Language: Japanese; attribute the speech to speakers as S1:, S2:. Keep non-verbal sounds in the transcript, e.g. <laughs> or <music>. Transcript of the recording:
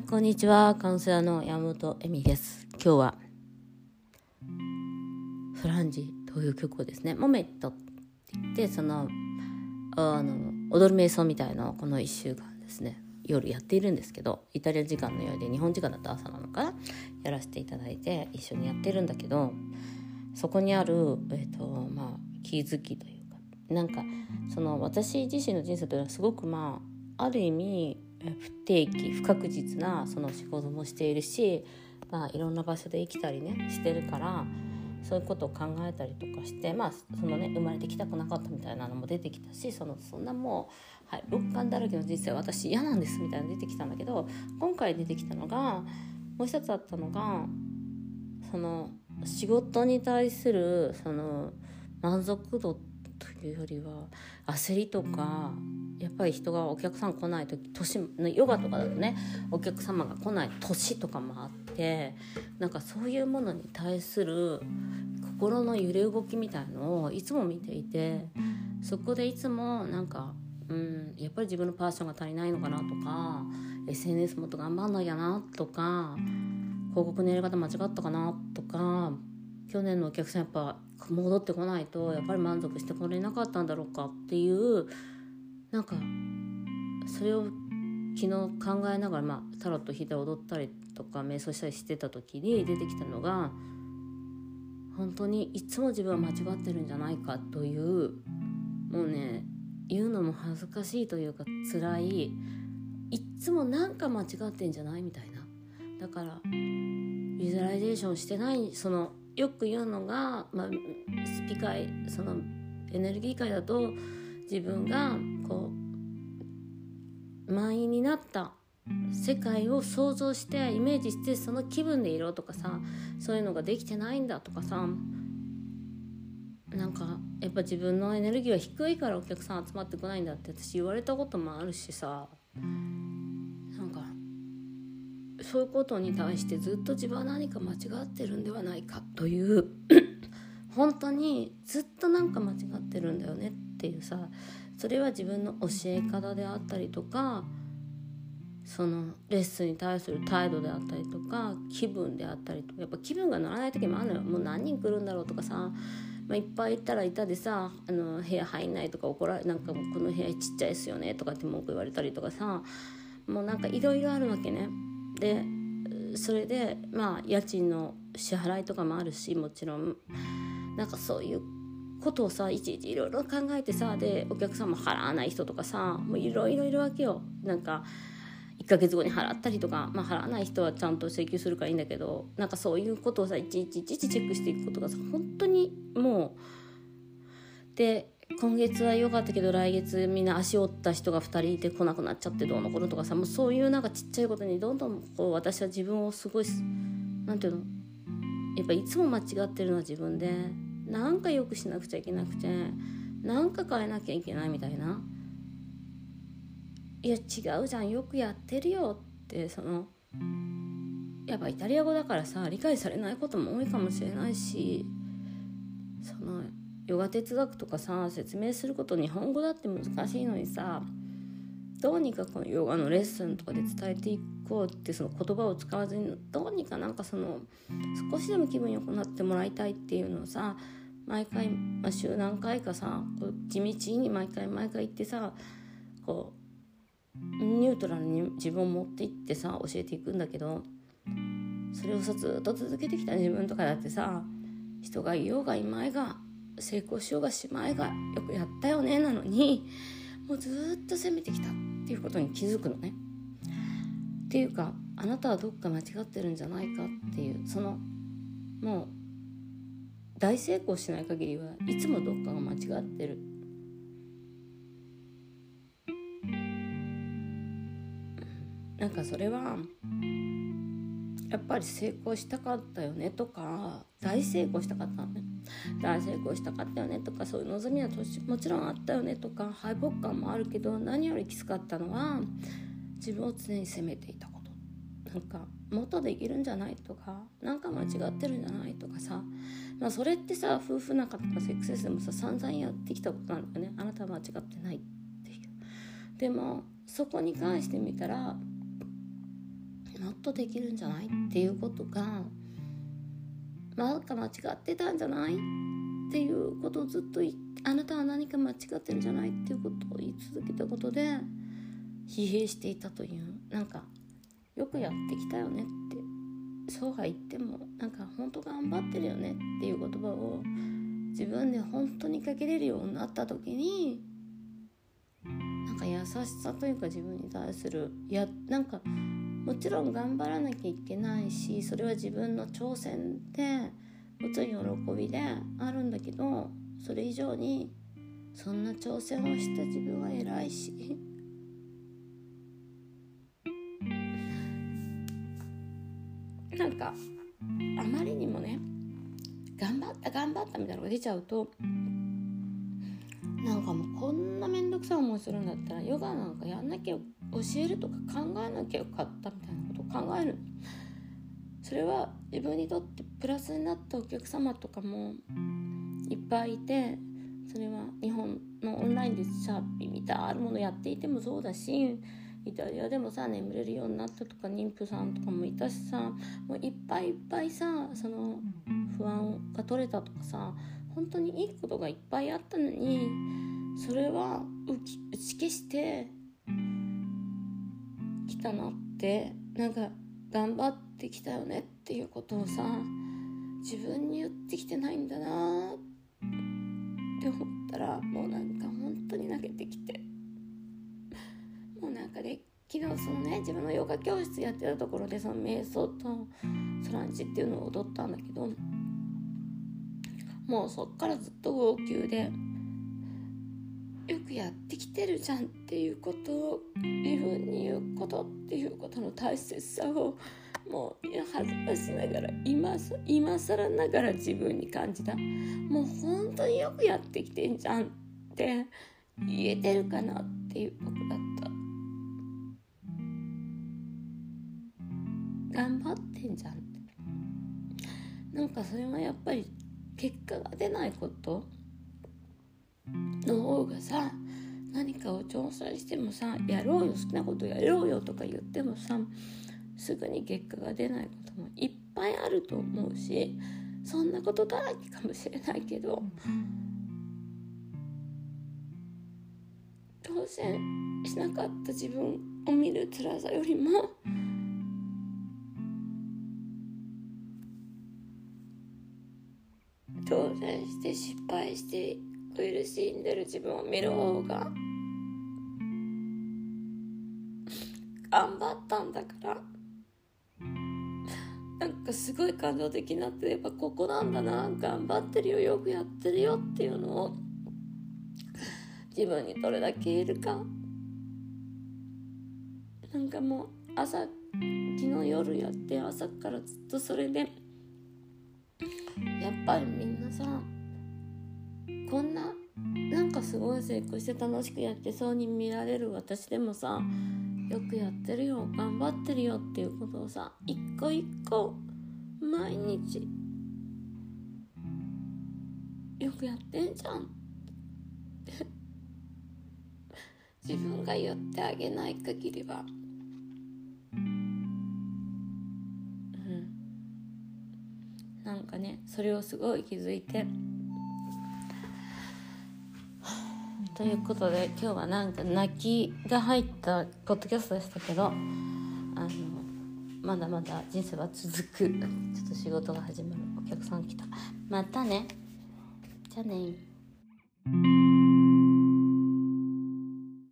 S1: い、こんにちは。カウンセラーの山本恵美です。今日は、フランジという曲をですね、モメットって言って、その、あの、踊る瞑想みたいなのをこの1週間ですね、夜やっているんですけど、イタリア時間のようで日本時間だと朝なのかなやらせていただいて一緒にやってるんだけど、そこにある、えっ、と、まあ、気づきというか、なんか、その私自身の人生というのはすごくまあ、ある意味、不定期不確実なその仕事もしているし、まあ、いろんな場所で生きたりねしてるからそういうことを考えたりとかしてまあそのね生まれてきたくなかったみたいなのも出てきたしそのそんなもう、はい、六感だらけの人生私嫌なんですみたいなの出てきたんだけど今回出てきたのがもう一つあったのがその仕事に対するその満足度というよりは焦りとかやっぱり人がお客さん来ない時年ヨガとかだとねお客様が来ない年とかもあってなんかそういうものに対する心の揺れ動きみたいのをいつも見ていてそこでいつもなんか、うん、やっぱり自分のパッションが足りないのかなとか SNS もっと頑張んなきゃなとか広告のやり方間違ったかなとか去年のお客さんやっぱ戻ってこないとやっぱり満足してこれなかったんだろうかっていうなんかそれを昨日考えながら、まあ、タロット弾いたり踊ったりとか瞑想したりしてた時に出てきたのが本当にいつも自分は間違ってるんじゃないかというもうね言うのも恥ずかしいというか辛いいっつもなんか間違ってんじゃないみたいな。だからビジュアライゼーションしてないそのよく言うのが、まあ、スピ界そのエネルギー界だと自分がこう満員になった世界を想像してイメージしてその気分でいろとかさそういうのができてないんだとかさなんかやっぱ自分のエネルギーは低いからお客さん集まってこないんだって私言われたこともあるしさなんかそういうことに対してずっと自分は何か間違ってるんではないかという本当にずっとなんか間違ってるんだよねっていうさそれは自分の教え方であったりとかそのレッスンに対する態度であったりとか気分であったりとかやっぱ気分が乗らない時もあるのよもう何人来るんだろうとかさ、まあ、いっぱいいたらいたでさあの部屋入んないとか怒られなんかもうこの部屋ちっちゃいですよねとかって文句言われたりとかさもうなんかいろいろあるわけね。でそれでまあ家賃の支払いとかもあるしもちろんなんかそういうことをさいちいちいろいろ考えてさでお客さんも払わない人とかさもういろいろいるわけよ。なんか1ヶ月後に払ったりとか、まあ、払わない人はちゃんと請求するからいいんだけどなんかそういうことをさいちいちいちいちチェックしていくことがさ本当にもうで今月は良かったけど来月みんな足折った人が2人いて来なくなっちゃってどうのこうのとかさもうそういうなんかちっちゃいことにどんどんこう私は自分をすごいなんていうのやっぱいつも間違ってるのは自分でなんか良くしなくちゃいけなくてなんか変えなきゃいけないみたいな。いや違うじゃんよくやってるよってそのやっぱイタリア語だからさ理解されないことも多いかもしれないしそのヨガ哲学とかさ説明すること日本語だって難しいのにさどうにかこのヨガのレッスンとかで伝えていこうってその言葉を使わずにどうにかなんかその少しでも気分良くなってもらいたいっていうのをさ毎回、まあ、週何回かさこう地道に毎回毎回行ってさこうニュートラルに自分を持っていってさ教えていくんだけどそれをさずっと続けてきた自分とかだってさ人がいようがいまいが成功しようがしまいがよくやったよねなのにもうずっと責めてきたっていうことに気づくのね。っていうかあなたはどっか間違ってるんじゃないかっていうそのもう大成功しない限りはいつもどっかが間違ってる。なんかそれはやっぱり成功したかったよねとか大成功したかったね大成功したかったよねとかそういう望みはもちろんあったよねとか敗北感もあるけど何よりきつかったのは自分を常に責めていたことなんかもっとできるんじゃないとかなんか間違ってるんじゃないとかさ、まあ、それってさ夫婦仲とかセックスレスでもさ散々やってきたことなんだよね。あなたは間違ってないっていう。でもそこに関して見たらもっとできるんじゃないっていうことがまか間違ってたんじゃないっていうことをずっとあなたは何か間違ってるんじゃないっていうことを言い続けたことで疲弊していたという。なんかよくやってきたよねってそうは言ってもなんか本当頑張ってるよねっていう言葉を自分で本当にかけれるようになった時になんか優しさというか自分に対するいやなんかもちろん頑張らなきゃいけないしそれは自分の挑戦で持つ喜びであるんだけどそれ以上にそんな挑戦をした自分は偉いしなんかあまりにもね頑張った頑張ったみたいなのが出ちゃうとなんかもうこんな面倒くさい思いするんだったらヨガなんかやんなきゃ教えるとか考えなきゃよかったみたいなことを考える。それは自分にとってプラスになったお客様とかもいっぱいいてそれは日本のオンラインでシャーピーみたいなあるものやっていてもそうだしイタリアでもさ眠れるようになったとか妊婦さんとかもいたしさもういっぱいいっぱいさその不安が取れたとかさ本当にいいことがいっぱいあったのにそれは打ち消してきたなってなんか頑張ってきたよねっていうことをさ自分に言ってきてないんだなって思ったらもうなんか本当に泣けてきて。なんかね昨日そのね自分のヨガ教室やってたところでその瞑想とソランジっていうのを踊ったんだけどもうそっからずっと号泣でよくやってきてるじゃんっていうことを自分に言うことっていうことの大切さをもう恥ずかしながら今今更ながら自分に感じた。もう本当によくやってきてんじゃんって言えてるかなっていう僕だった。頑張ってんじゃん。なんかそれはやっぱり結果が出ないことの方がさ何かを挑戦してもさやろうよ好きなことやろうよとか言ってもさすぐに結果が出ないこともいっぱいあると思うしそんなことだらけかもしれないけど挑戦しなかった自分を見る辛さよりも挑戦して失敗して苦しんでる自分を見る方が頑張ったんだから。なんかすごい感動的になってやっぱここなんだな。頑張ってるよ。よくやってるよっていうのを自分にどれだけ言えるか。なんかもう朝昨日夜やって朝からずっとそれでやっぱりみんなさこんななんかすごい成功して楽しくやってそうに見られる私でもさよくやってるよ頑張ってるよっていうことをさ一個一個毎日よくやってんじゃん。っ <laughs> て自分が言ってあげない限りは。なんかねそれをすごい気づいて。ということで今日はなんか泣きが入ったポッドキャストでしたけどあのまだまだ人生は続く。ちょっと仕事が始まる。お客さん来た。またね。じゃあね